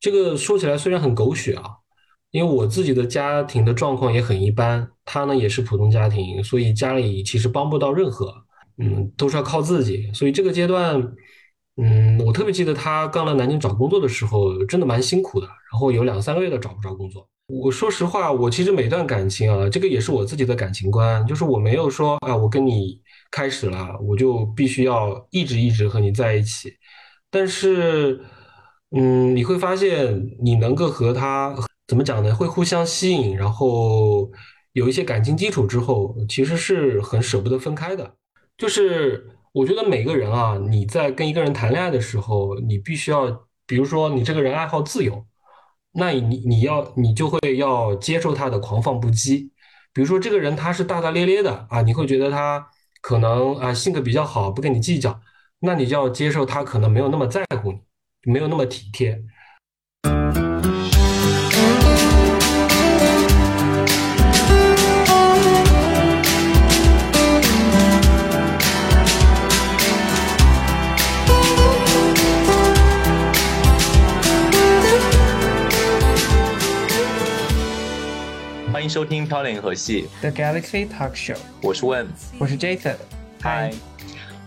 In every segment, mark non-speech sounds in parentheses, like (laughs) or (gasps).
这个说起来虽然很狗血啊，因为我自己的家庭的状况也很一般，他呢也是普通家庭，所以家里其实帮不到任何，嗯，都是要靠自己。所以这个阶段，嗯，我特别记得他刚来南京找工作的时候，真的蛮辛苦的，然后有两三个月都找不着工作。我说实话，我其实每段感情啊，这个也是我自己的感情观，就是我没有说啊，我跟你开始了，我就必须要一直一直和你在一起。但是，嗯，你会发现，你能够和他怎么讲呢？会互相吸引，然后有一些感情基础之后，其实是很舍不得分开的。就是我觉得每个人啊，你在跟一个人谈恋爱的时候，你必须要，比如说你这个人爱好自由，那你你要你就会要接受他的狂放不羁。比如说这个人他是大大咧咧的啊，你会觉得他可能啊性格比较好，不跟你计较。那你就要接受他可能没有那么在乎你，没有那么体贴。欢迎收听《飘零河系 The Galaxy Talk Show》，我是 Wen，我是 Jason，嗨。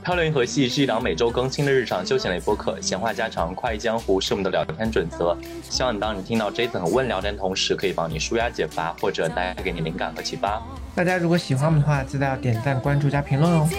漂流银河系是一档每周更新的日常休闲类播客，闲话家常、快意江湖是我们的聊天准则。希望你当你听到 Jason 和问聊天同时，可以帮你舒压解乏，或者带给你灵感和启发。大家如果喜欢我们的话，记得要点赞、关注加评论哦。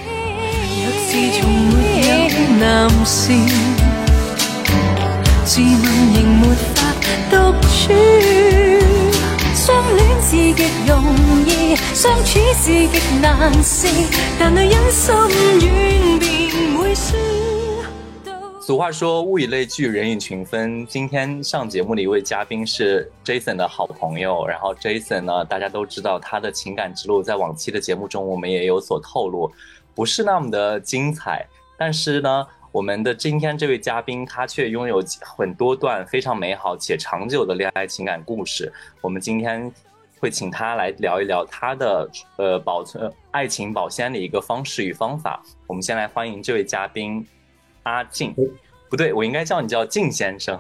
俗话说物以类聚，人以群分。今天上节目的一位嘉宾是 Jason 的好朋友，然后 Jason 呢，大家都知道他的情感之路，在往期的节目中我们也有所透露，不是那么的精彩。但是呢，我们的今天这位嘉宾他却拥有很多段非常美好且长久的恋爱情感故事。我们今天。会请他来聊一聊他的呃保存爱情保鲜的一个方式与方法。我们先来欢迎这位嘉宾阿静，不对，我应该叫你叫静先生。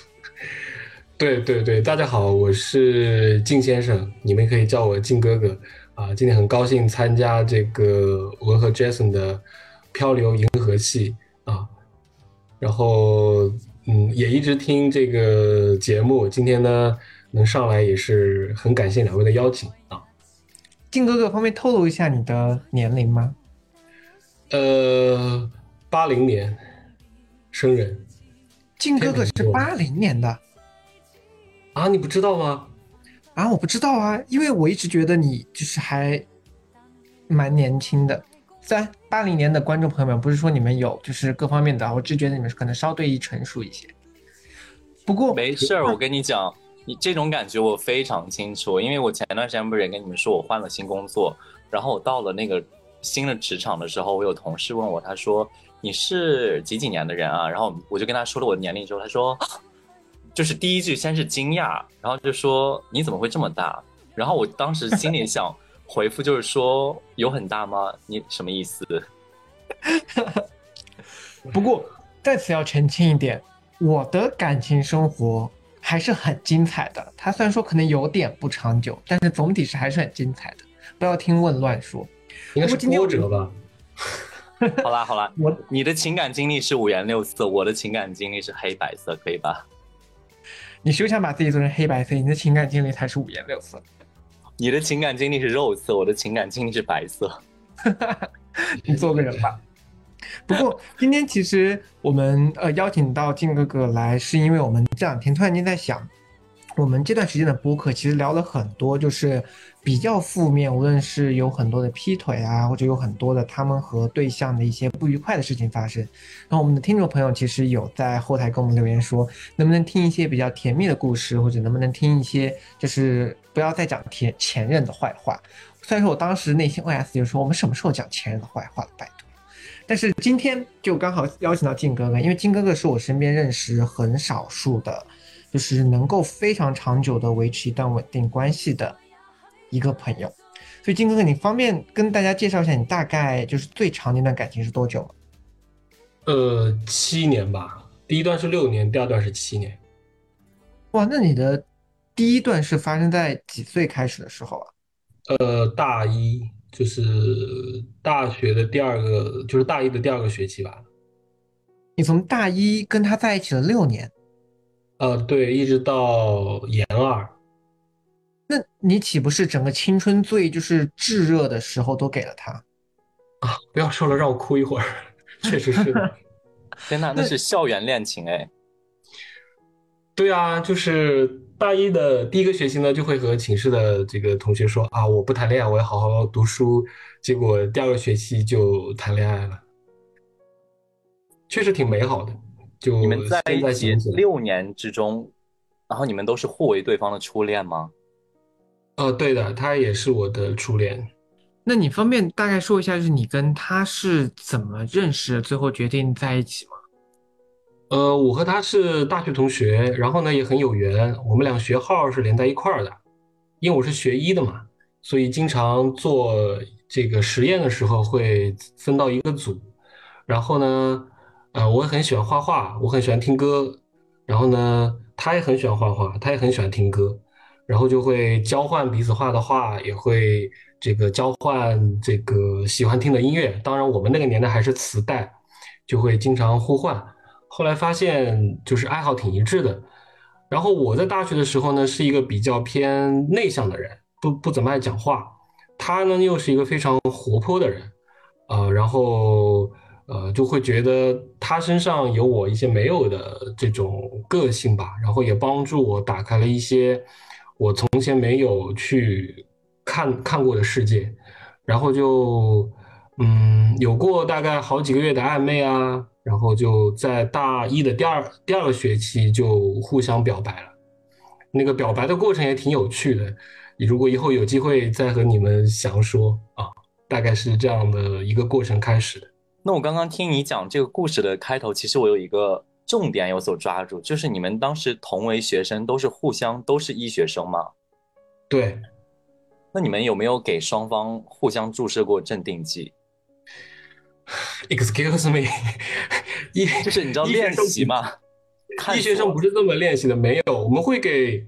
(laughs) 对对对，大家好，我是静先生，你们可以叫我静哥哥啊。今天很高兴参加这个我和 Jason 的漂流银河系啊，然后嗯也一直听这个节目，今天呢。能上来也是很感谢两位的邀请啊，靖哥哥方便透露一下你的年龄吗？呃，八零年生人。靖哥哥是八零年的啊？你不知道吗？啊，我不知道啊，因为我一直觉得你就是还蛮年轻的。虽然八零年的观众朋友们不是说你们有就是各方面的，我只觉得你们可能稍对于成熟一些。不过没事儿，我跟你讲。你这种感觉我非常清楚，因为我前段时间不是也跟你们说我换了新工作，然后我到了那个新的职场的时候，我有同事问我，他说你是几几年的人啊？然后我就跟他说了我的年龄之后，他说 (gasps) 就是第一句先是惊讶，然后就说你怎么会这么大？然后我当时心里想回复就是说有很大吗？你什么意思？(laughs) 不过在此要澄清一点，我的感情生活。还是很精彩的。它虽然说可能有点不长久，但是总体是还是很精彩的。不要听问乱说，应该是波折吧。好啦好啦，(laughs) 我你的情感经历是五颜六色，我的情感经历是黑白色，可以吧？你休想把自己做成黑白色，你的情感经历才是五颜六色。你的情感经历是肉色，我的情感经历是白色。(laughs) 你做个人吧。不过今天其实我们呃邀请到静哥哥来，是因为我们这两天突然间在想，我们这段时间的播客其实聊了很多，就是比较负面，无论是有很多的劈腿啊，或者有很多的他们和对象的一些不愉快的事情发生。然后我们的听众朋友其实有在后台给我们留言说，能不能听一些比较甜蜜的故事，或者能不能听一些就是不要再讲前前任的坏话。虽然说我当时内心 OS 就是说，我们什么时候讲前任的坏话了？拜托。但是今天就刚好邀请到靖哥哥，因为靖哥哥是我身边认识很少数的，就是能够非常长久的维持一段稳定关系的一个朋友。所以靖哥哥，你方便跟大家介绍一下你大概就是最长的一段感情是多久吗？呃，七年吧，第一段是六年，第二段是七年。哇，那你的第一段是发生在几岁开始的时候啊？呃，大一就是大学的第二个，就是大一的第二个学期吧。你从大一跟他在一起了六年，呃，对，一直到研二。那你岂不是整个青春最就是炙热的时候都给了他？啊，不要说了，让我哭一会儿。(laughs) 确实是。(laughs) 天呐，那是校园恋情哎。对啊，就是大一的第一个学期呢，就会和寝室的这个同学说啊，我不谈恋爱，我要好好读书。结果第二个学期就谈恋爱了，确实挺美好的。就你们在一起起六年之中，然后你们都是互为对方的初恋吗？哦，对的，他也是我的初恋。那你方便大概说一下，就是你跟他是怎么认识，最后决定在一起吗？呃，我和他是大学同学，然后呢也很有缘，我们俩学号是连在一块儿的。因为我是学医的嘛，所以经常做这个实验的时候会分到一个组。然后呢，呃，我也很喜欢画画，我很喜欢听歌。然后呢，他也很喜欢画画，他也很喜欢听歌。然后就会交换彼此画的画，也会这个交换这个喜欢听的音乐。当然，我们那个年代还是磁带，就会经常互换。后来发现就是爱好挺一致的，然后我在大学的时候呢是一个比较偏内向的人，不不怎么爱讲话，他呢又是一个非常活泼的人，啊，然后呃就会觉得他身上有我一些没有的这种个性吧，然后也帮助我打开了一些我从前没有去看看过的世界，然后就嗯有过大概好几个月的暧昧啊。然后就在大一的第二第二个学期就互相表白了，那个表白的过程也挺有趣的。你如果以后有机会再和你们详说啊，大概是这样的一个过程开始的。那我刚刚听你讲这个故事的开头，其实我有一个重点有所抓住，就是你们当时同为学生，都是互相都是医学生吗？对。那你们有没有给双方互相注射过镇定剂？(laughs) Excuse me，医 (laughs) 就是你知道练习吗？医学生不是这么练习的，没有，我们会给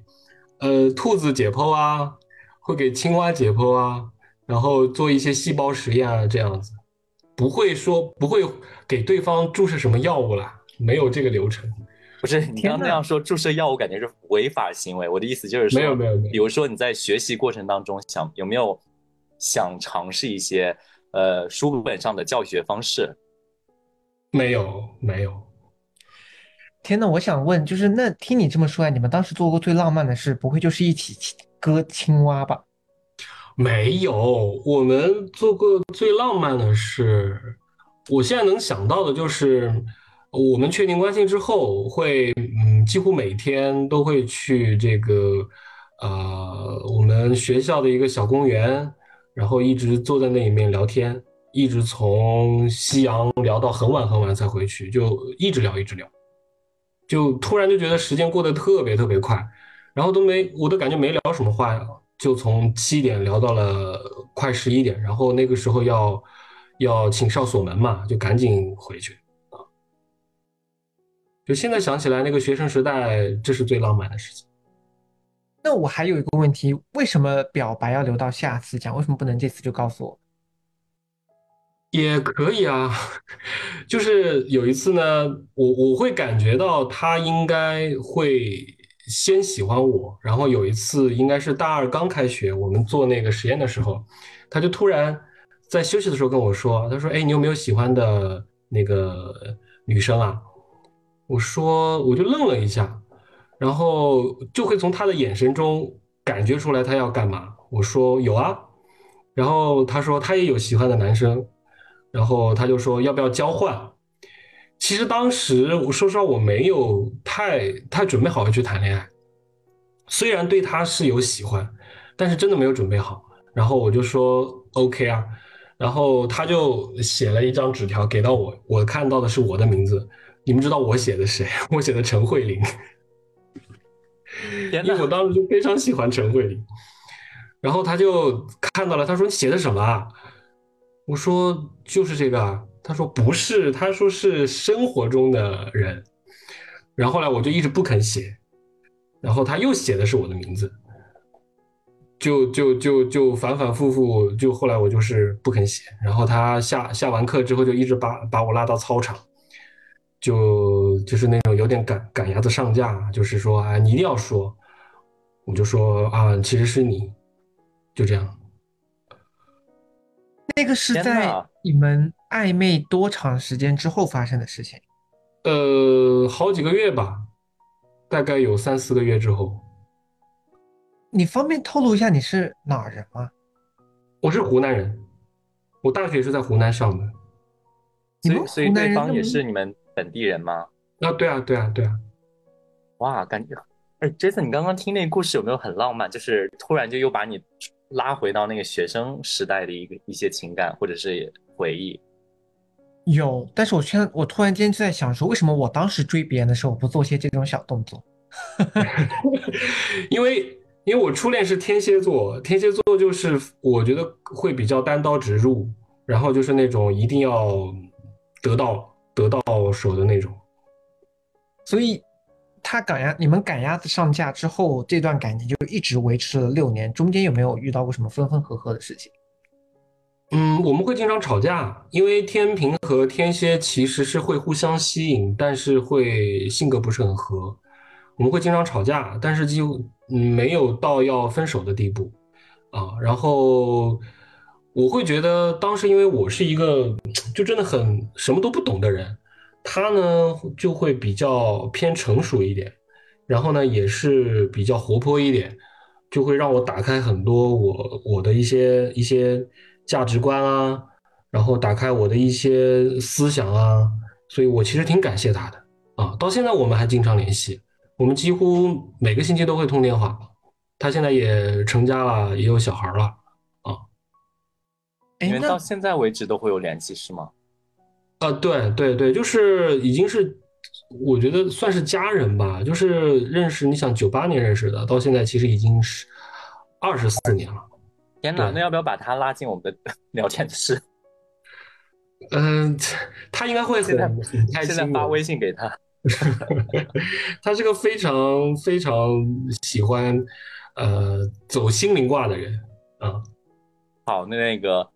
呃兔子解剖啊，会给青蛙解剖啊，然后做一些细胞实验啊，这样子，不会说不会给对方注射什么药物啦，没有这个流程。不是你刚那样说注射药物，感觉是违法行为。我的意思就是说，没有没有没有，比如说你在学习过程当中想有没有想尝试一些。呃，书本上的教学方式没有没有。天呐，我想问，就是那听你这么说，你们当时做过最浪漫的事，不会就是一起割青蛙吧？没有，我们做过最浪漫的事，我现在能想到的就是，我们确定关系之后，会嗯，几乎每天都会去这个呃，我们学校的一个小公园。然后一直坐在那里面聊天，一直从夕阳聊到很晚很晚才回去，就一直聊一直聊，就突然就觉得时间过得特别特别快，然后都没我都感觉没聊什么话呀，就从七点聊到了快十一点，然后那个时候要要请哨锁门嘛，就赶紧回去啊。就现在想起来，那个学生时代，这是最浪漫的事情。那我还有一个问题，为什么表白要留到下次讲？为什么不能这次就告诉我？也可以啊，(laughs) 就是有一次呢，我我会感觉到他应该会先喜欢我，然后有一次应该是大二刚开学，我们做那个实验的时候，他就突然在休息的时候跟我说，他说：“哎，你有没有喜欢的那个女生啊？”我说，我就愣了一下。然后就会从他的眼神中感觉出来他要干嘛。我说有啊，然后他说他也有喜欢的男生，然后他就说要不要交换。其实当时我说实话我没有太太准备好要去谈恋爱，虽然对他是有喜欢，但是真的没有准备好。然后我就说 OK 啊，然后他就写了一张纸条给到我，我看到的是我的名字。你们知道我写的谁？(laughs) 我写的陈慧琳。因为我当时就非常喜欢陈慧琳，然后他就看到了，他说你写的什么啊？我说就是这个啊。他说不是，他说是生活中的人。然后后来我就一直不肯写，然后他又写的是我的名字，就就就就反反复复，就后来我就是不肯写，然后他下下完课之后就一直把把我拉到操场，就就是那种有点赶赶鸭子上架，就是说啊你一定要说，我就说啊其实是你，就这样。那个是在你们暧昧多长时间之后发生的事情？呃，好几个月吧，大概有三四个月之后，你方便透露一下你是哪儿人吗？我是湖南人，我大学是在湖南上的。你们所以对方也是你们本地人吗？啊，对啊，对啊，对啊。哇，感觉，哎，Jason，你刚刚听那个故事有没有很浪漫？就是突然就又把你拉回到那个学生时代的一个一些情感或者是回忆。有，但是我现在我突然间就在想说，为什么我当时追别人的时候不做些这种小动作？(laughs) 因为因为我初恋是天蝎座，天蝎座就是我觉得会比较单刀直入，然后就是那种一定要得到得到手的那种。所以他赶鸭，你们赶鸭子上架之后，这段感情就一直维持了六年，中间有没有遇到过什么分分合合的事情？嗯，我们会经常吵架，因为天平和天蝎其实是会互相吸引，但是会性格不是很合。我们会经常吵架，但是就嗯没有到要分手的地步啊。然后我会觉得当时因为我是一个就真的很什么都不懂的人，他呢就会比较偏成熟一点，然后呢也是比较活泼一点，就会让我打开很多我我的一些一些价值观啊，然后打开我的一些思想啊，所以我其实挺感谢他的啊。到现在我们还经常联系，我们几乎每个星期都会通电话。他现在也成家了，也有小孩了。啊，你们到现在为止都会有联系是吗？啊，对对对，就是已经是，我觉得算是家人吧。就是认识，你想九八年认识的，到现在其实已经是二十四年了。天哪，那要不要把他拉进我们的 (laughs) 聊天室？(laughs) 嗯，他应该会很很开心的。现在发微信给他。(laughs) 他是个非常非常喜欢呃走心灵卦的人啊。好，那那个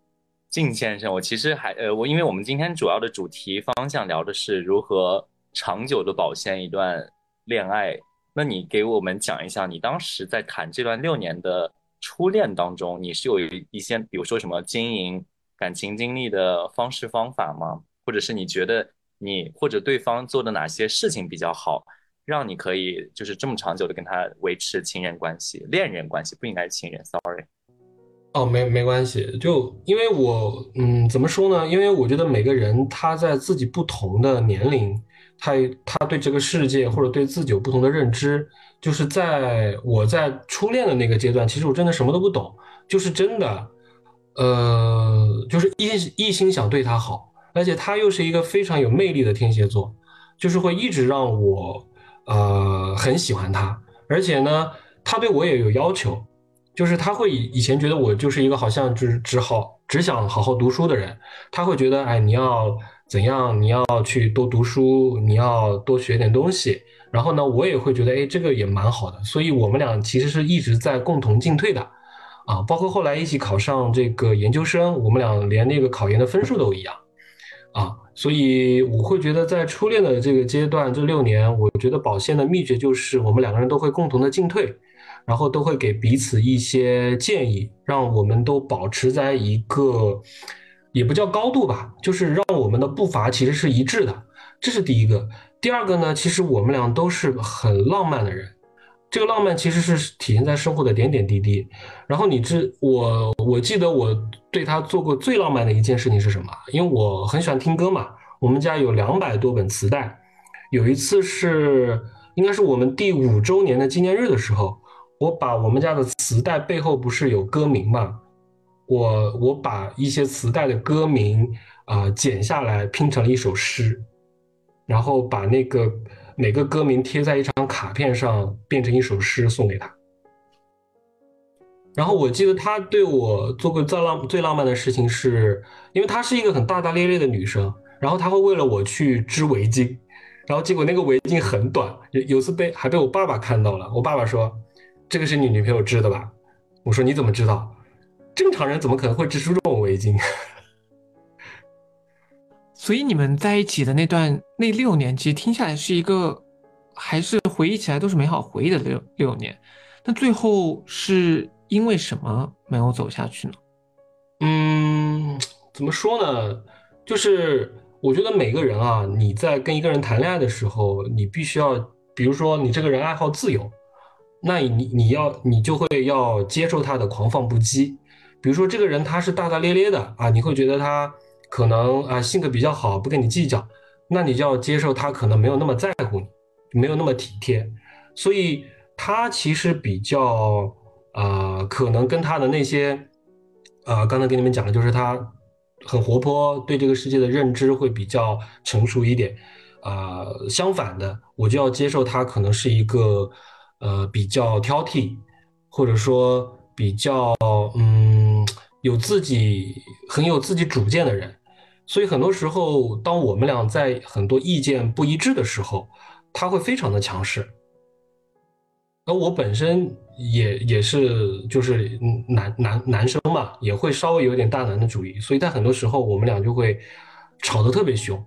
靳先生，我其实还呃，我因为我们今天主要的主题方向聊的是如何长久的保鲜一段恋爱，那你给我们讲一下，你当时在谈这段六年的初恋当中，你是有一些，比如说什么经营感情经历的方式方法吗？或者是你觉得你或者对方做的哪些事情比较好，让你可以就是这么长久的跟他维持情人关系、恋人关系，不应该是情人，sorry。哦，没没关系，就因为我，嗯，怎么说呢？因为我觉得每个人他在自己不同的年龄，他他对这个世界或者对自己有不同的认知。就是在我在初恋的那个阶段，其实我真的什么都不懂，就是真的，呃，就是一一心想对他好，而且他又是一个非常有魅力的天蝎座，就是会一直让我呃很喜欢他，而且呢，他对我也有要求。就是他会以以前觉得我就是一个好像只只好只想好好读书的人，他会觉得哎你要怎样，你要去多读书，你要多学点东西。然后呢，我也会觉得哎这个也蛮好的，所以我们俩其实是一直在共同进退的，啊，包括后来一起考上这个研究生，我们俩连那个考研的分数都一样，啊，所以我会觉得在初恋的这个阶段这六年，我觉得保鲜的秘诀就是我们两个人都会共同的进退。然后都会给彼此一些建议，让我们都保持在一个也不叫高度吧，就是让我们的步伐其实是一致的，这是第一个。第二个呢，其实我们俩都是很浪漫的人，这个浪漫其实是体现在生活的点点滴滴。然后你知我，我记得我对他做过最浪漫的一件事情是什么？因为我很喜欢听歌嘛，我们家有两百多本磁带，有一次是应该是我们第五周年的纪念日的时候。我把我们家的磁带背后不是有歌名嘛？我我把一些磁带的歌名啊、剪下来拼成了一首诗，然后把那个每个歌名贴在一张卡片上，变成一首诗送给他。然后我记得他对我做过最浪最浪漫的事情是，因为她是一个很大大咧咧的女生，然后她会为了我去织围巾，然后结果那个围巾很短，有有次被还被我爸爸看到了，我爸爸说：“这个是你女朋友织的吧？”我说：“你怎么知道？正常人怎么可能会织出这种围巾？” (laughs) 所以你们在一起的那段那六年，其实听下来是一个，还是回忆起来都是美好回忆的六六年。那最后是因为什么没有走下去呢？嗯，怎么说呢？就是我觉得每个人啊，你在跟一个人谈恋爱的时候，你必须要，比如说你这个人爱好自由，那你你要你就会要接受他的狂放不羁。比如说这个人他是大大咧咧的啊，你会觉得他可能啊性格比较好，不跟你计较，那你就要接受他可能没有那么在乎你，没有那么体贴，所以他其实比较啊，可能跟他的那些。啊，刚才跟你们讲的就是他很活泼，对这个世界的认知会比较成熟一点。啊，相反的，我就要接受他可能是一个呃比较挑剔，或者说比较嗯有自己很有自己主见的人。所以很多时候，当我们俩在很多意见不一致的时候，他会非常的强势。而我本身。也也是就是男男男生嘛，也会稍微有点大男的主义，所以在很多时候我们俩就会吵得特别凶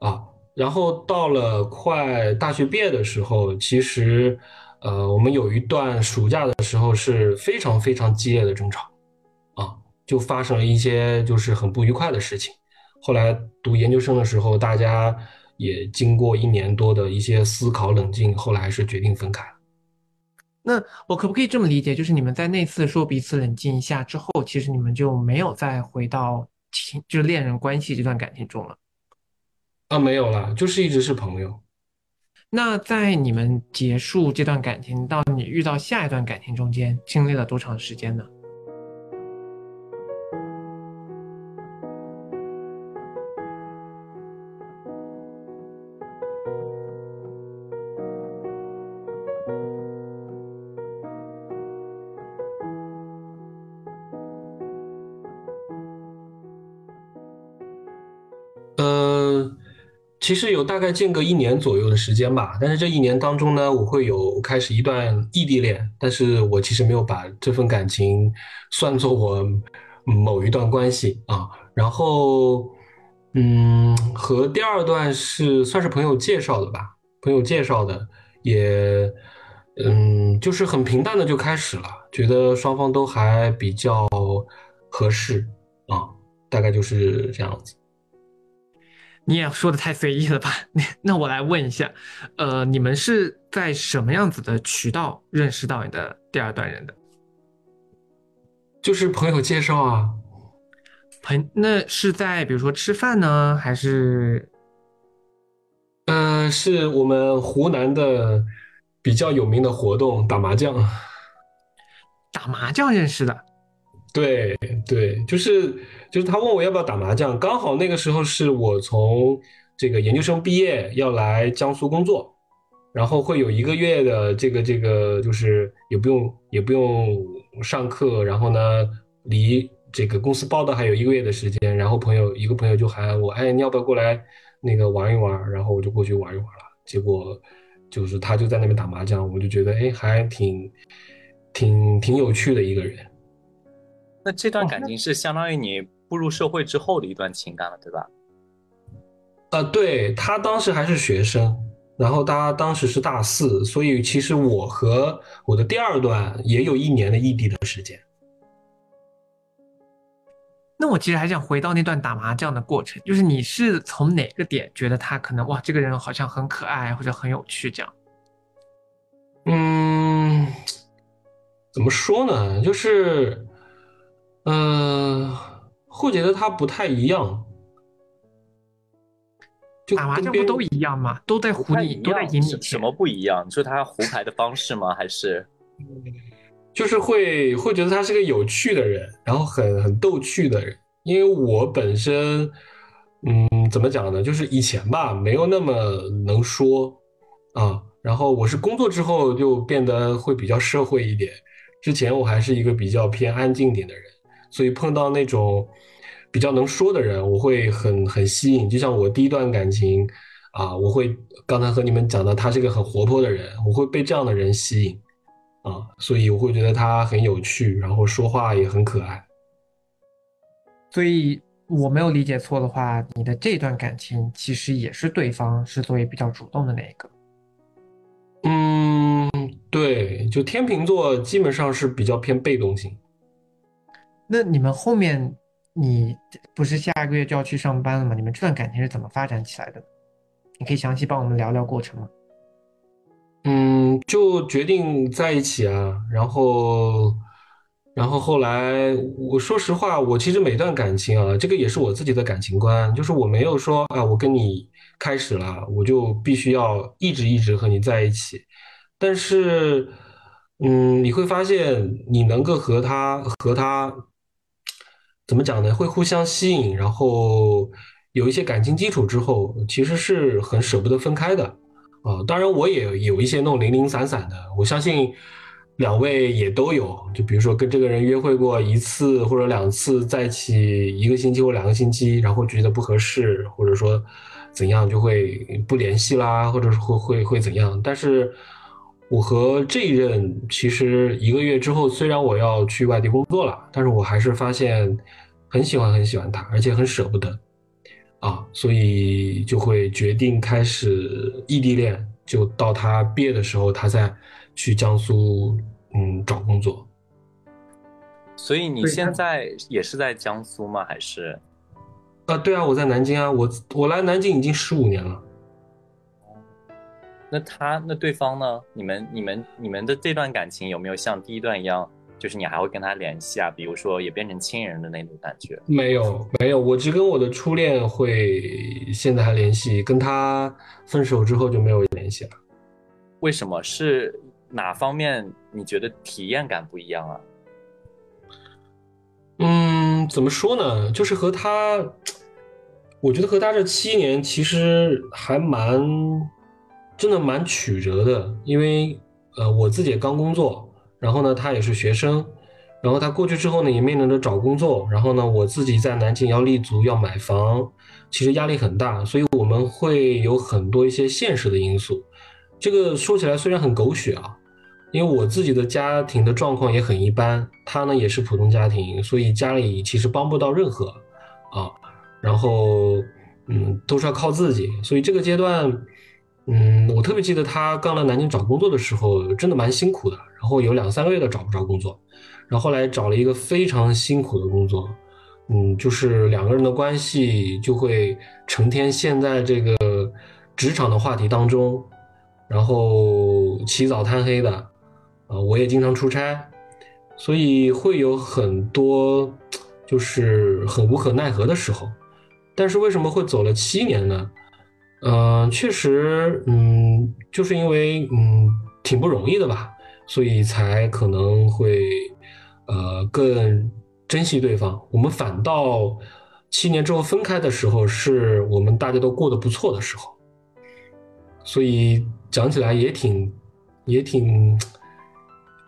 啊。然后到了快大学毕业的时候，其实呃我们有一段暑假的时候是非常非常激烈的争吵啊，就发生了一些就是很不愉快的事情。后来读研究生的时候，大家也经过一年多的一些思考冷静，后来还是决定分开。那我可不可以这么理解，就是你们在那次说彼此冷静一下之后，其实你们就没有再回到情，就是恋人关系这段感情中了？啊，没有了，就是一直是朋友。那在你们结束这段感情到你遇到下一段感情中间，经历了多长时间呢？其实有大概间隔一年左右的时间吧，但是这一年当中呢，我会有开始一段异地恋，但是我其实没有把这份感情算作我某一段关系啊。然后，嗯，和第二段是算是朋友介绍的吧，朋友介绍的，也，嗯，就是很平淡的就开始了，觉得双方都还比较合适啊，大概就是这样子。你也说的太随意了吧？(laughs) 那那我来问一下，呃，你们是在什么样子的渠道认识到你的第二段人的？就是朋友介绍啊。朋那是在比如说吃饭呢，还是？呃，是我们湖南的比较有名的活动打麻将。打麻将认识的。对对，就是就是他问我要不要打麻将，刚好那个时候是我从这个研究生毕业要来江苏工作，然后会有一个月的这个这个就是也不用也不用上课，然后呢离这个公司报的还有一个月的时间，然后朋友一个朋友就喊我，哎，你要不要过来那个玩一玩？然后我就过去玩一玩了，结果就是他就在那边打麻将，我就觉得哎还挺挺挺有趣的一个人。那这段感情是相当于你步入社会之后的一段情感了，对吧？呃，对他当时还是学生，然后他当时是大四，所以其实我和我的第二段也有一年的异地的时间。那我其实还想回到那段打麻将的过程，就是你是从哪个点觉得他可能哇，这个人好像很可爱或者很有趣这样？嗯，怎么说呢？就是。嗯，会觉得他不太一样。打麻将不都一样吗？都在胡你，都在赢你。什么不一样？你说他胡牌的方式吗？还是？(laughs) 就是会会觉得他是个有趣的人，然后很很逗趣的人。因为我本身，嗯，怎么讲呢？就是以前吧，没有那么能说啊。然后我是工作之后就变得会比较社会一点。之前我还是一个比较偏安静点的人。所以碰到那种比较能说的人，我会很很吸引。就像我第一段感情，啊，我会刚才和你们讲到他是个很活泼的人，我会被这样的人吸引啊，所以我会觉得他很有趣，然后说话也很可爱。所以我没有理解错的话，你的这段感情其实也是对方是作为比较主动的那一个。嗯，对，就天秤座基本上是比较偏被动型。那你们后面，你不是下个月就要去上班了吗？你们这段感情是怎么发展起来的？你可以详细帮我们聊聊过程吗？嗯，就决定在一起啊，然后，然后后来，我说实话，我其实每段感情啊，这个也是我自己的感情观，就是我没有说啊，我跟你开始了，我就必须要一直一直和你在一起，但是，嗯，你会发现你能够和他和他。怎么讲呢？会互相吸引，然后有一些感情基础之后，其实是很舍不得分开的啊。当然，我也有一些那种零零散散的，我相信两位也都有。就比如说跟这个人约会过一次或者两次，在一起一个星期或两个星期，然后觉得不合适，或者说怎样就会不联系啦，或者是会会会怎样。但是我和这一任其实一个月之后，虽然我要去外地工作了，但是我还是发现很喜欢很喜欢他，而且很舍不得啊，所以就会决定开始异地恋，就到他毕业的时候，他再去江苏嗯找工作。所以你现在也是在江苏吗？还是？啊，对啊，我在南京啊，我我来南京已经十五年了。那他那对方呢？你们你们你们的这段感情有没有像第一段一样，就是你还会跟他联系啊？比如说也变成亲人的那种感觉？没有没有，我只跟我的初恋会现在还联系，跟他分手之后就没有联系了。为什么？是哪方面你觉得体验感不一样啊？嗯，怎么说呢？就是和他，我觉得和他这七年其实还蛮。真的蛮曲折的，因为呃我自己也刚工作，然后呢他也是学生，然后他过去之后呢也面临着找工作，然后呢我自己在南京要立足要买房，其实压力很大，所以我们会有很多一些现实的因素。这个说起来虽然很狗血啊，因为我自己的家庭的状况也很一般，他呢也是普通家庭，所以家里其实帮不到任何啊，然后嗯都是要靠自己，所以这个阶段。嗯，我特别记得他刚来南京找工作的时候，真的蛮辛苦的。然后有两三个月都找不着工作，然后后来找了一个非常辛苦的工作。嗯，就是两个人的关系就会成天陷在这个职场的话题当中，然后起早贪黑的。啊，我也经常出差，所以会有很多就是很无可奈何的时候。但是为什么会走了七年呢？嗯，确实，嗯，就是因为嗯挺不容易的吧，所以才可能会呃更珍惜对方。我们反倒七年之后分开的时候，是我们大家都过得不错的时候，所以讲起来也挺也挺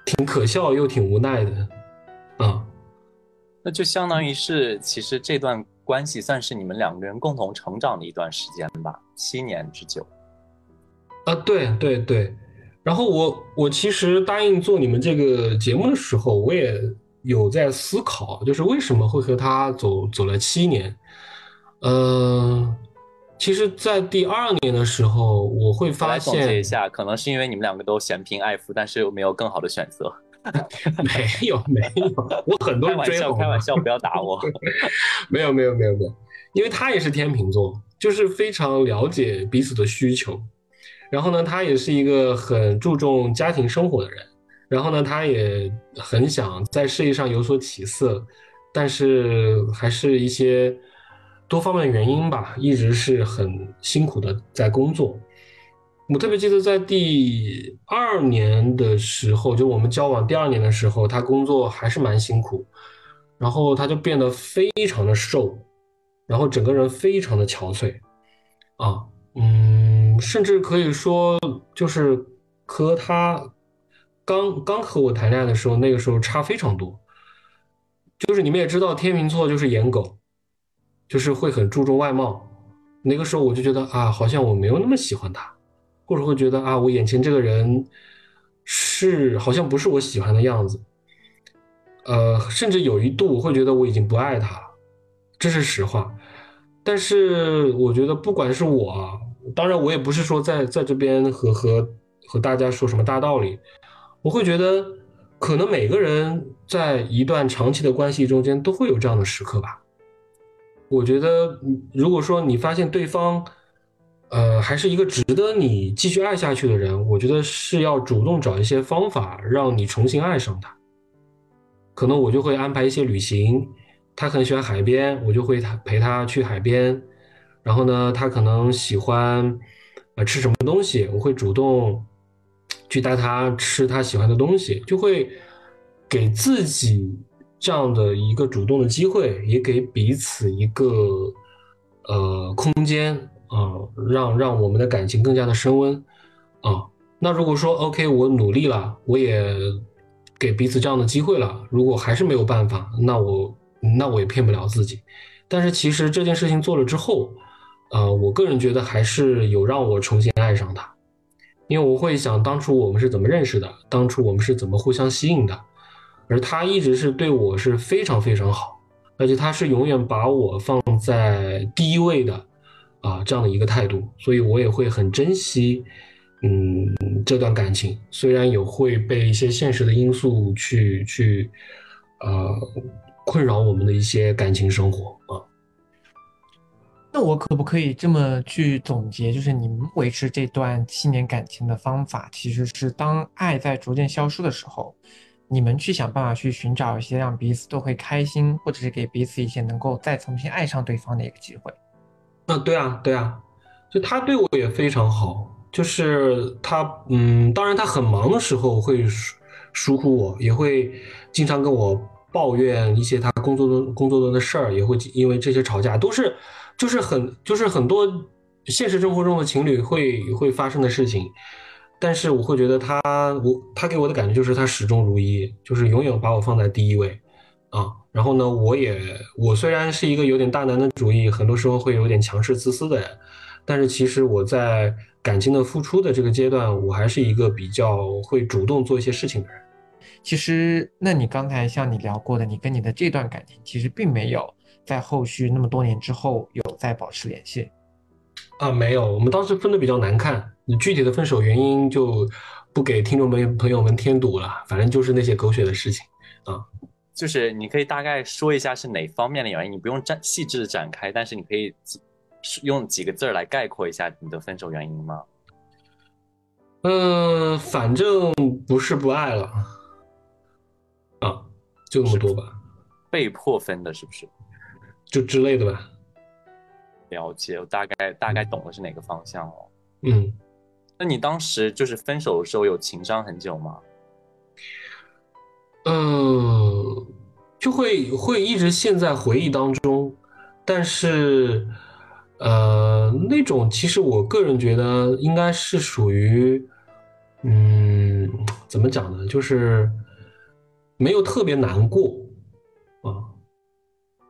挺可笑又挺无奈的啊。那就相当于是，其实这段。关系算是你们两个人共同成长的一段时间吧，七年之久。啊，对对对。然后我我其实答应做你们这个节目的时候，我也有在思考，就是为什么会和他走走了七年。嗯，其实，在第二年的时候，我会发现，总结一下，可能是因为你们两个都嫌贫爱富，但是又没有更好的选择。(laughs) 没有没有，我很多人追我。开玩笑，不要打我。(laughs) 没有没有没有没有，因为他也是天秤座，就是非常了解彼此的需求。然后呢，他也是一个很注重家庭生活的人。然后呢，他也很想在事业上有所起色，但是还是一些多方面原因吧，一直是很辛苦的在工作。我特别记得在第二年的时候，就我们交往第二年的时候，他工作还是蛮辛苦，然后他就变得非常的瘦，然后整个人非常的憔悴，啊，嗯，甚至可以说就是和他刚刚和我谈恋爱的时候，那个时候差非常多。就是你们也知道，天秤座就是颜狗，就是会很注重外貌。那个时候我就觉得啊，好像我没有那么喜欢他，或者会觉得啊，我眼前这个人是好像不是我喜欢的样子，呃，甚至有一度我会觉得我已经不爱他了，这是实话。但是我觉得不管是我，当然我也不是说在在这边和和和大家说什么大道理，我会觉得可能每个人在一段长期的关系中间都会有这样的时刻吧。我觉得，如果说你发现对方，呃，还是一个值得你继续爱下去的人，我觉得是要主动找一些方法让你重新爱上他。可能我就会安排一些旅行，他很喜欢海边，我就会陪他去海边。然后呢，他可能喜欢呃吃什么东西，我会主动去带他吃他喜欢的东西，就会给自己。这样的一个主动的机会，也给彼此一个呃空间啊，让让我们的感情更加的升温啊。那如果说 OK，我努力了，我也给彼此这样的机会了，如果还是没有办法，那我那我也骗不了自己。但是其实这件事情做了之后，呃，我个人觉得还是有让我重新爱上他，因为我会想当初我们是怎么认识的，当初我们是怎么互相吸引的。而他一直是对我是非常非常好，而且他是永远把我放在第一位的，啊，这样的一个态度，所以我也会很珍惜，嗯，这段感情，虽然有会被一些现实的因素去去，呃，困扰我们的一些感情生活啊。那我可不可以这么去总结，就是你们维持这段七年感情的方法，其实是当爱在逐渐消失的时候。你们去想办法去寻找一些让彼此都会开心，或者是给彼此一些能够再重新爱上对方的一个机会。啊，对啊，对啊，就他对我也非常好，就是他，嗯，当然他很忙的时候会疏疏忽我，也会经常跟我抱怨一些他工作中工作中的事儿，也会因为这些吵架，都是就是很就是很多现实生活中的情侣会会发生的事情。但是我会觉得他，我他给我的感觉就是他始终如一，就是永远把我放在第一位，啊，然后呢，我也我虽然是一个有点大男子主义，很多时候会有点强势自私的人，但是其实我在感情的付出的这个阶段，我还是一个比较会主动做一些事情的人。其实，那你刚才像你聊过的，你跟你的这段感情其实并没有在后续那么多年之后有再保持联系。啊，没有，我们当时分的比较难看。你具体的分手原因就不给听众们朋友们添堵了，反正就是那些狗血的事情啊。就是你可以大概说一下是哪方面的原因，你不用展细致的展开，但是你可以用几个字儿来概括一下你的分手原因吗？嗯，反正不是不爱了啊，就那么多吧。被迫分的，是不是？就之类的吧。了解，我大概大概懂的是哪个方向哦。嗯。那你当时就是分手的时候有情伤很久吗？呃，就会会一直陷在回忆当中，但是，呃，那种其实我个人觉得应该是属于，嗯，怎么讲呢？就是没有特别难过啊，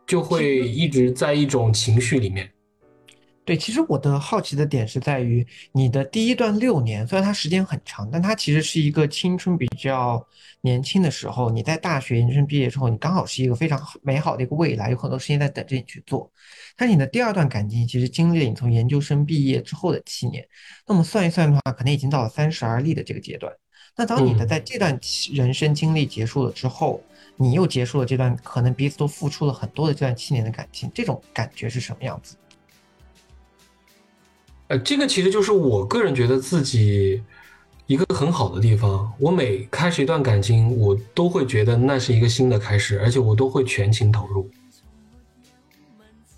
就会一直在一种情绪里面。对，其实我的好奇的点是在于你的第一段六年，虽然它时间很长，但它其实是一个青春比较年轻的时候。你在大学研究生毕业之后，你刚好是一个非常美好的一个未来，有很多事情在等着你去做。但你的第二段感情其实经历了你从研究生毕业之后的七年，那么算一算的话，可能已经到了三十而立的这个阶段。那当你的在这段人生经历结束了之后，你又结束了这段可能彼此都付出了很多的这段七年的感情，这种感觉是什么样子？呃，这个其实就是我个人觉得自己一个很好的地方。我每开始一段感情，我都会觉得那是一个新的开始，而且我都会全情投入。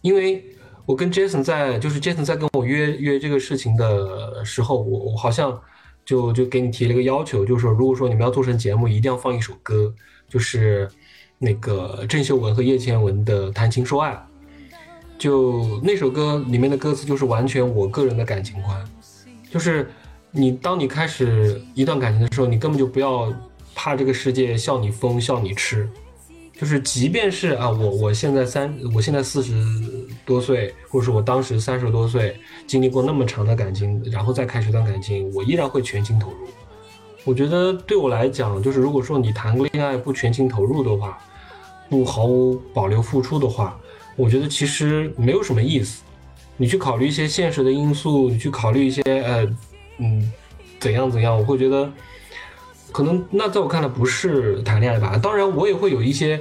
因为我跟 Jason 在，就是 Jason 在跟我约约这个事情的时候，我我好像就就给你提了一个要求，就是说，如果说你们要做成节目，一定要放一首歌，就是那个郑秀文和叶倩文的《谈情说爱》。就那首歌里面的歌词，就是完全我个人的感情观，就是你当你开始一段感情的时候，你根本就不要怕这个世界笑你疯笑你痴，就是即便是啊，我我现在三，我现在四十多岁，或者是我当时三十多岁，经历过那么长的感情，然后再开始一段感情，我依然会全情投入。我觉得对我来讲，就是如果说你谈个恋爱不全情投入的话，不毫无保留付出的话，我觉得其实没有什么意思。你去考虑一些现实的因素，你去考虑一些呃，嗯，怎样怎样，我会觉得。可能那在我看来不是谈恋爱吧，当然我也会有一些，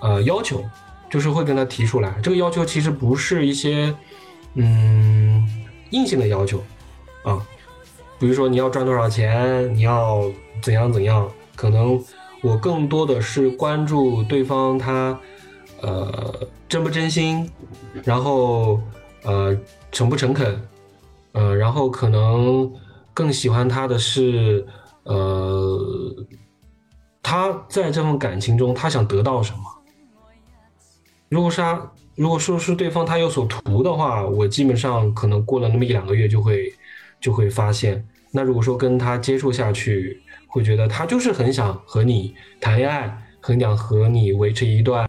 呃要求，就是会跟他提出来。这个要求其实不是一些，嗯硬性的要求，啊，比如说你要赚多少钱，你要怎样怎样。可能我更多的是关注对方他，呃真不真心，然后呃诚不诚恳，呃然后可能更喜欢他的是。呃，他在这份感情中，他想得到什么？如果是他，如果说是对方他有所图的话，我基本上可能过了那么一两个月就会就会发现。那如果说跟他接触下去，会觉得他就是很想和你谈恋爱，很想和你维持一段，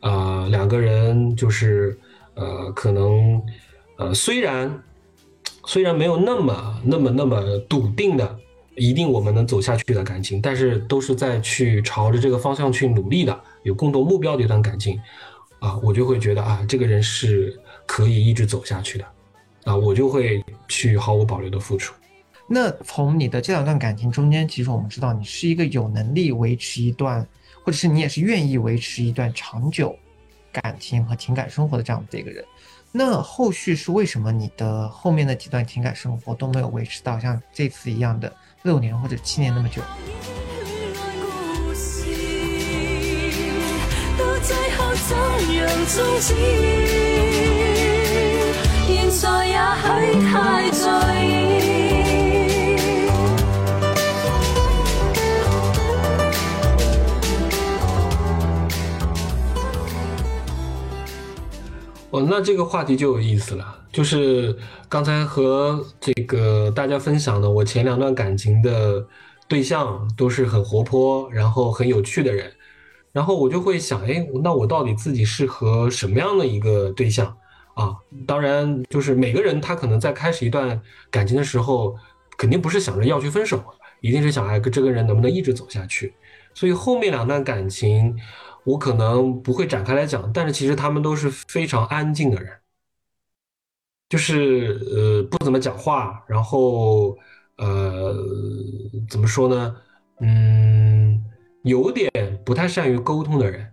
呃，两个人就是呃，可能呃，虽然虽然没有那么那么那么笃定的。一定我们能走下去的感情，但是都是在去朝着这个方向去努力的，有共同目标的一段感情，啊，我就会觉得啊，这个人是可以一直走下去的，啊，我就会去毫无保留的付出。那从你的这两段感情中间，其实我们知道你是一个有能力维持一段，或者是你也是愿意维持一段长久感情和情感生活的这样的一个人。那后续是为什么你的后面的几段情感生活都没有维持到像这次一样的？六年或者七年那么久。现在也许太在意哦，那这个话题就有意思了。就是刚才和这个大家分享的，我前两段感情的对象都是很活泼，然后很有趣的人。然后我就会想，哎，那我到底自己适合什么样的一个对象啊？当然，就是每个人他可能在开始一段感情的时候，肯定不是想着要去分手，一定是想哎，跟这个人能不能一直走下去。所以后面两段感情。我可能不会展开来讲，但是其实他们都是非常安静的人，就是呃不怎么讲话，然后呃怎么说呢？嗯，有点不太善于沟通的人，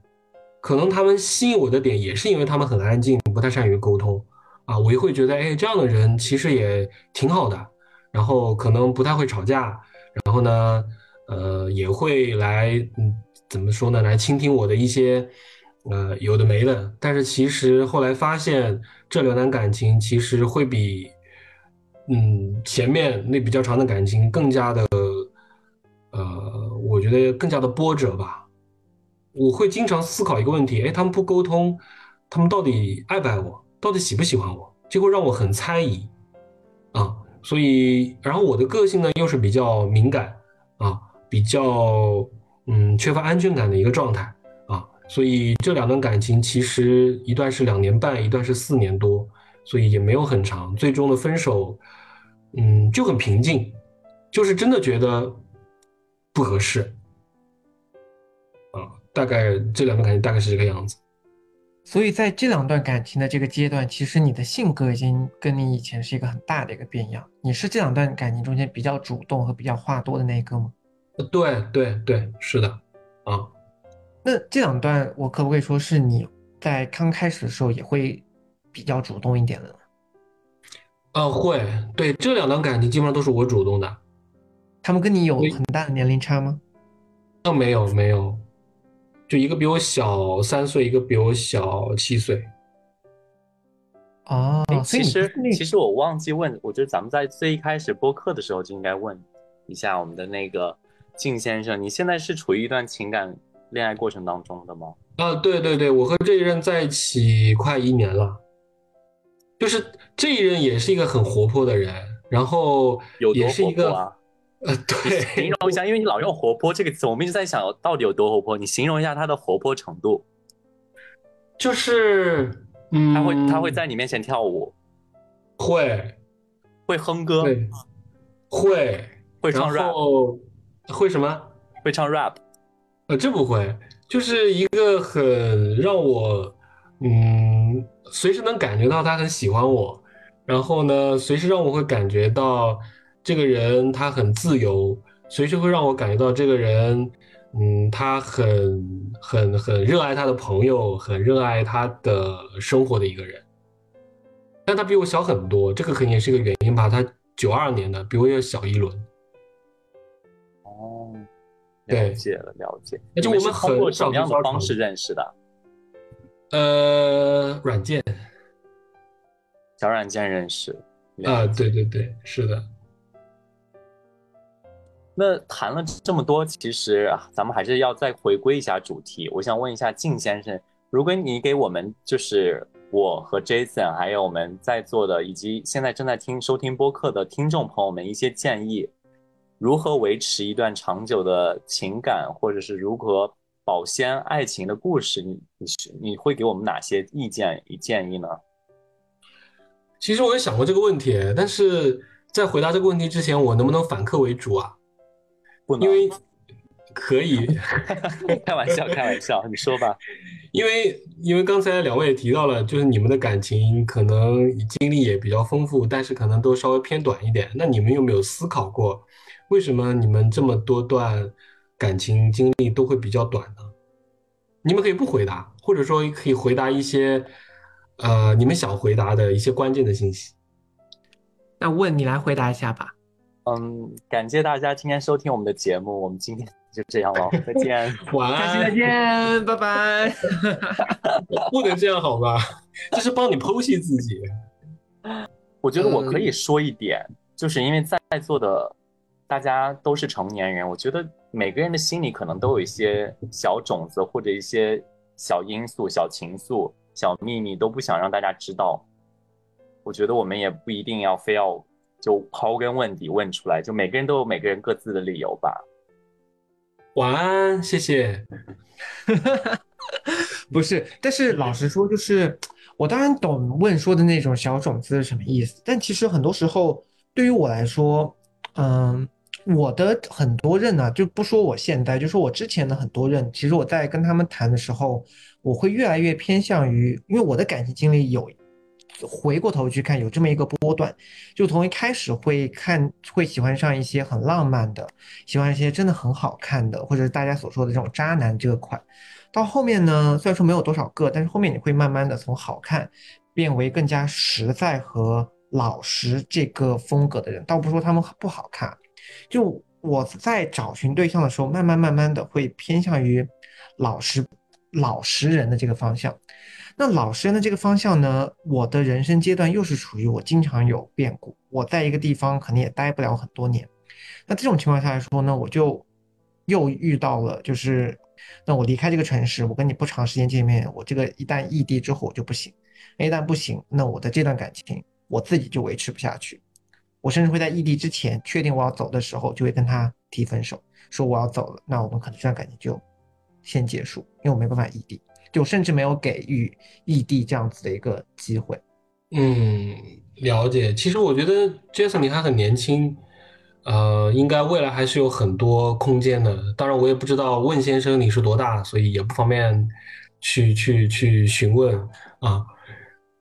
可能他们吸引我的点也是因为他们很安静，不太善于沟通啊。我也会觉得，哎，这样的人其实也挺好的，然后可能不太会吵架，然后呢，呃，也会来嗯。怎么说呢？来倾听我的一些，呃，有的没的。但是其实后来发现，这两段感情其实会比，嗯，前面那比较长的感情更加的，呃，我觉得更加的波折吧。我会经常思考一个问题：哎，他们不沟通，他们到底爱不爱我？到底喜不喜欢我？就会让我很猜疑啊。所以，然后我的个性呢，又是比较敏感啊，比较。嗯，缺乏安全感的一个状态啊，所以这两段感情其实一段是两年半，一段是四年多，所以也没有很长。最终的分手，嗯，就很平静，就是真的觉得不合适啊。大概这两段感情大概是这个样子。所以在这两段感情的这个阶段，其实你的性格已经跟你以前是一个很大的一个变样。你是这两段感情中间比较主动和比较话多的那一个吗？对对对，是的，啊，那这两段我可不可以说是你在刚开始的时候也会比较主动一点的呢？呃，会，对，这两段感情基本上都是我主动的。他们跟你有很大的年龄差吗？那没有没有，就一个比我小三岁，一个比我小七岁。哦，其实其实我忘记问，我觉得咱们在最一开始播客的时候就应该问一下我们的那个。靳先生，你现在是处于一段情感恋爱过程当中的吗？啊，对对对，我和这一任在一起快一年了，就是这一任也是一个很活泼的人，然后也是一个，呃，对，形容一下，因为你老用活泼这个词，我们一直在想到底有多活泼。你形容一下他的活泼程度。就是，嗯，他会他会在你面前跳舞，会会哼歌，会会会唱然 rap，后会什么？会唱 rap。呃，这不会，就是一个很让我，嗯，随时能感觉到他很喜欢我，然后呢，随时让我会感觉到这个人他很自由，随时会让我感觉到这个人，嗯，他很很很热爱他的朋友，很热爱他的生活的一个人。但他比我小很多，这个肯定也是个原因吧。他九二年的，比我要小一轮。了解了，了解。而且你们是我们通过什么样的方式认识的？呃，软件小软件认识。啊，对对对，是的。那谈了这么多，其实啊咱们还是要再回归一下主题。我想问一下靳先生，如果你给我们就是我和 Jason，还有我们在座的以及现在正在听收听播客的听众朋友们一些建议，如何维持一段长久的情感，或者是如何保鲜爱情的故事，你你是你会给我们哪些意见与建议呢？其实我也想过这个问题，但是在回答这个问题之前，我能不能反客为主啊？不能因为可以 (laughs) (laughs) 开玩笑，开玩笑，你说吧。因为因为刚才两位也提到了，就是你们的感情可能经历也比较丰富，但是可能都稍微偏短一点。那你们有没有思考过，为什么你们这么多段感情经历都会比较短呢？你们可以不回答，或者说可以回答一些呃你们想回答的一些关键的信息。那问你来回答一下吧。嗯，感谢大家今天收听我们的节目，我们今天就这样了，(laughs) 再见。晚下期再，见，拜拜。(laughs) 不能这样好吧？这是帮你剖析自己。我觉得我可以嗯说一点，就是因为在座的大家都是成年人，我觉得每个人的心里可能都有一些小种子或者一些小因素、小情愫、小秘密，都不想让大家知道。我觉得我们也不一定要非要就刨根问底问出来，就每个人都有每个人各自的理由吧。晚安，谢谢。(laughs) 不是，但是老实说，就是我当然懂问说的那种小种子是什么意思，但其实很多时候对于我来说，嗯，我的很多任呢、就不说我现在，就说我之前的很多任，其实我在跟他们谈的时候，我会越来越偏向于，因为我的感情经历有。回过头去看，有这么一个波段，就从一开始会看，会喜欢上一些很浪漫的，喜欢一些真的很好看的，或者大家所说的这种渣男这个款。到后面呢，虽然说没有多少个，但是后面你会慢慢的从好看变为更加实在和老实这个风格的人。倒不说他们不好看，就我在找寻对象的时候，慢慢慢慢的会偏向于老实老实人的这个方向。那老实人的这个方向呢，我的人生阶段又是处于我经常有变故，我在一个地方可能也待不了很多年。那这种情况下来说呢，我就又遇到了，就是那我离开这个城市，我跟你不长时间见面，我这个一旦异地之后我就不行，一旦不行，那我的这段感情我自己就维持不下去。我甚至会在异地之前确定我要走的时候，就会跟他提分手，说我要走了，那我们可能这段感情就先结束，因为我没办法异地。就甚至没有给予异地这样子的一个机会。嗯，了解。其实我觉得 Jason 你还很年轻，呃，应该未来还是有很多空间的。当然，我也不知道问先生你是多大，所以也不方便去去去询问啊。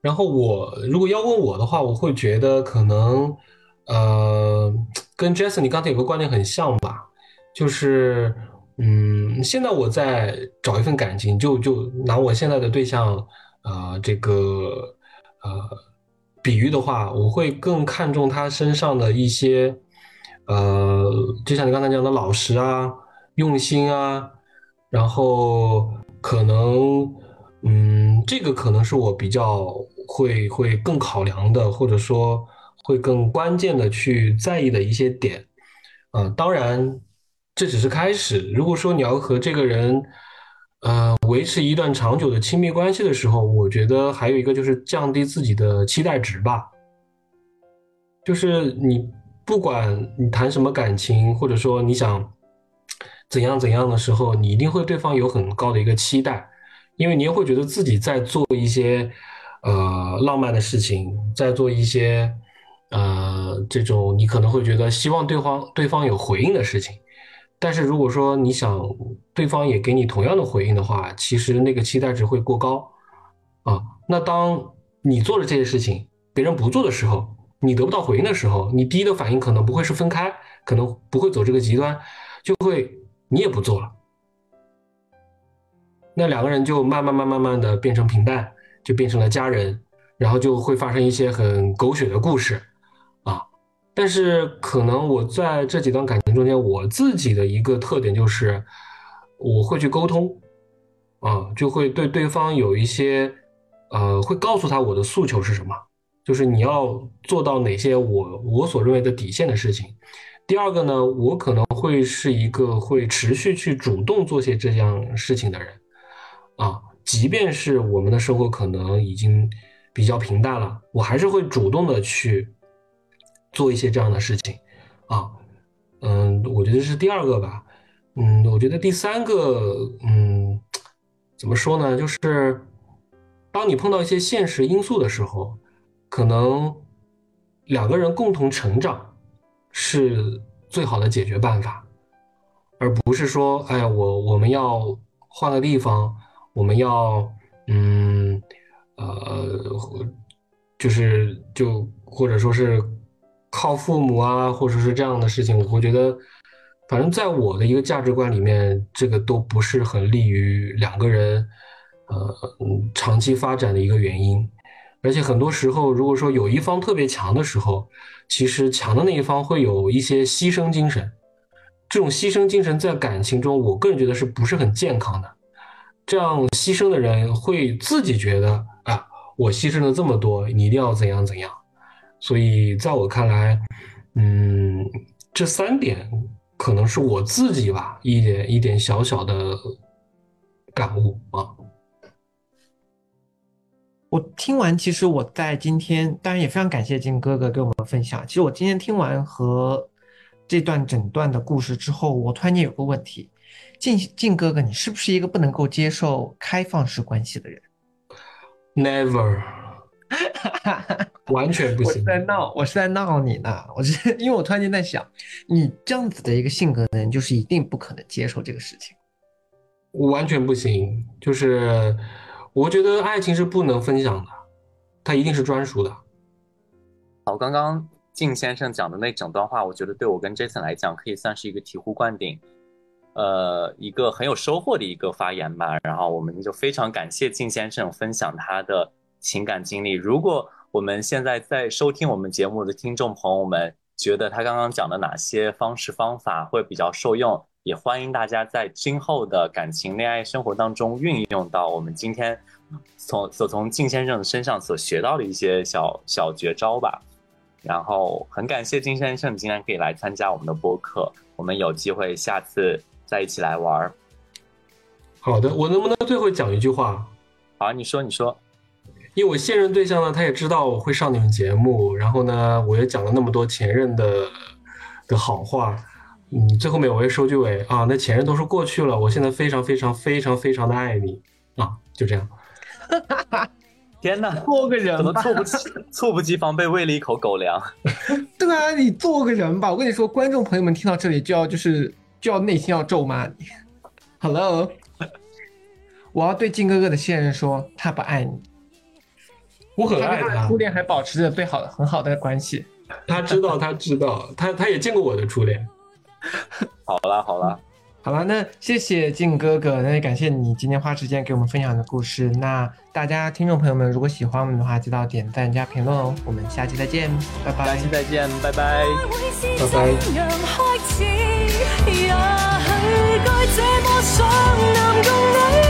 然后我如果要问我的话，我会觉得可能呃，跟 Jason 你刚才有个观点很像吧，就是。嗯，现在我在找一份感情，就就拿我现在的对象，啊、这个呃比喻的话，我会更看重他身上的一些，呃，就像你刚才讲的老实啊、用心啊，然后可能，嗯，这个可能是我比较会会更考量的，或者说会更关键的去在意的一些点，啊、呃，当然。这只是开始。如果说你要和这个人，呃，维持一段长久的亲密关系的时候，我觉得还有一个就是降低自己的期待值吧。就是你不管你谈什么感情，或者说你想怎样怎样的时候，你一定会对方有很高的一个期待，因为你也会觉得自己在做一些呃浪漫的事情，在做一些呃这种你可能会觉得希望对方对方有回应的事情。但是如果说你想对方也给你同样的回应的话，其实那个期待值会过高啊。那当你做了这些事情，别人不做的时候，你得不到回应的时候，你第一的反应可能不会是分开，可能不会走这个极端，就会你也不做了。那两个人就慢慢慢慢慢的变成平淡，就变成了家人，然后就会发生一些很狗血的故事。但是可能我在这几段感情中间，我自己的一个特点就是我会去沟通啊，就会对对方有一些呃，会告诉他我的诉求是什么。就是你要做到哪些我我所认为的底线的事情。第二个呢，我可能会是一个会持续去主动做些这样事情的人，啊，即便是我们的生活可能已经比较平淡了，我还是会主动的去做一些这样的事情，啊，嗯，我觉得是第二个吧，嗯，我觉得第三个，嗯，怎么说呢？就是当你碰到一些现实因素的时候。可能两个人共同成长是最好的解决办法，而不是说，哎，我我们要换个地方，我们要，嗯，呃，就是就或者说是靠父母啊，或者是这样的事情，我会觉得，反正在我的一个价值观里面，这个都不是很利于两个人，呃，长期发展的一个原因。而且很多时候，如果说有一方特别强的时候，其实强的那一方会有一些牺牲精神。这种牺牲精神在感情中，我个人觉得是不是很健康的？这样牺牲的人会自己觉得啊，我牺牲了这么多，你一定要怎样怎样。所以在我看来，嗯，这三点可能是我自己吧一点一点小小的感悟啊。我听完，其实我在今天，当然也非常感谢金哥哥给我们分享。其实我今天听完和这段整段的故事之后，我突然间有个问题：静静哥哥，你是不是一个不能够接受开放式关系的人？Never，(laughs) 完全不行。我是在闹，我是在闹你呢。我是因为我突然间在想，你这样子的一个性格的人，就是一定不可能接受这个事情。我完全不行，就是。我觉得爱情是不能分享的，它一定是专属的。好，刚刚靳先生讲的那整段话，我觉得对我跟 Jason 来讲，可以算是一个醍醐灌顶，呃，一个很有收获的一个发言吧。然后我们就非常感谢靳先生分享他的情感经历。如果我们现在在收听我们节目的听众朋友们，觉得他刚刚讲的哪些方式方法会比较受用？也欢迎大家在今后的感情恋爱生活当中运用到我们今天从所从靳先生身上所学到的一些小小绝招吧。然后很感谢靳先生今天可以来参加我们的播客，我们有机会下次再一起来玩。好的，我能不能最后讲一句话？好，你说，你说。因为我现任对象呢，他也知道我会上你们节目，然后呢，我也讲了那么多前任的的好话。嗯，最后面我也收句尾啊，那前任都是过去了，我现在非常非常非常非常的爱你啊，就这样。(laughs) 天哪，做个人怎么猝不及猝不及防被喂了一口狗粮？(laughs) 对啊，你做个人吧。我跟你说，观众朋友们听到这里就要就是就要内心要咒骂你。Hello，(laughs) 我要对金哥哥的现任说，他不爱你。我很爱他，初恋还保持着最好的很好的关系。他知道，他知道，他他也见过我的初恋。(laughs) 好了好了好了，那谢谢静哥哥，那也感谢你今天花时间给我们分享的故事。那大家听众朋友们，如果喜欢我们的话，记得点赞加评论哦。我们下期再见，拜拜。下期再见，拜拜，拜拜。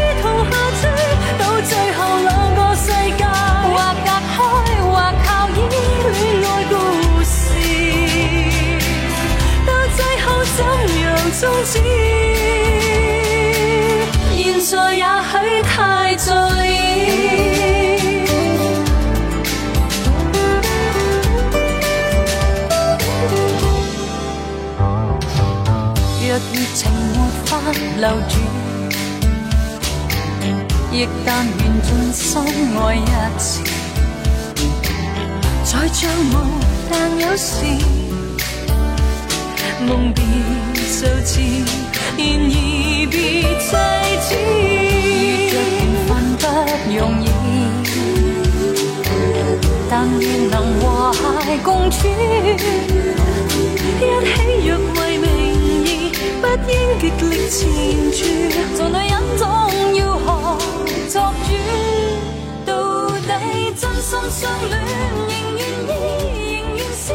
终止。现在也许太在意。若热情没法留住，亦但愿尽心爱一次。在帐幕，但有时梦变。数次，然而别制止。遇着缘分不容易，但愿能和谐共处。一起若为名义，不应极力缠住。做女人总要学作主，到底真心相恋，仍愿意。仍愿试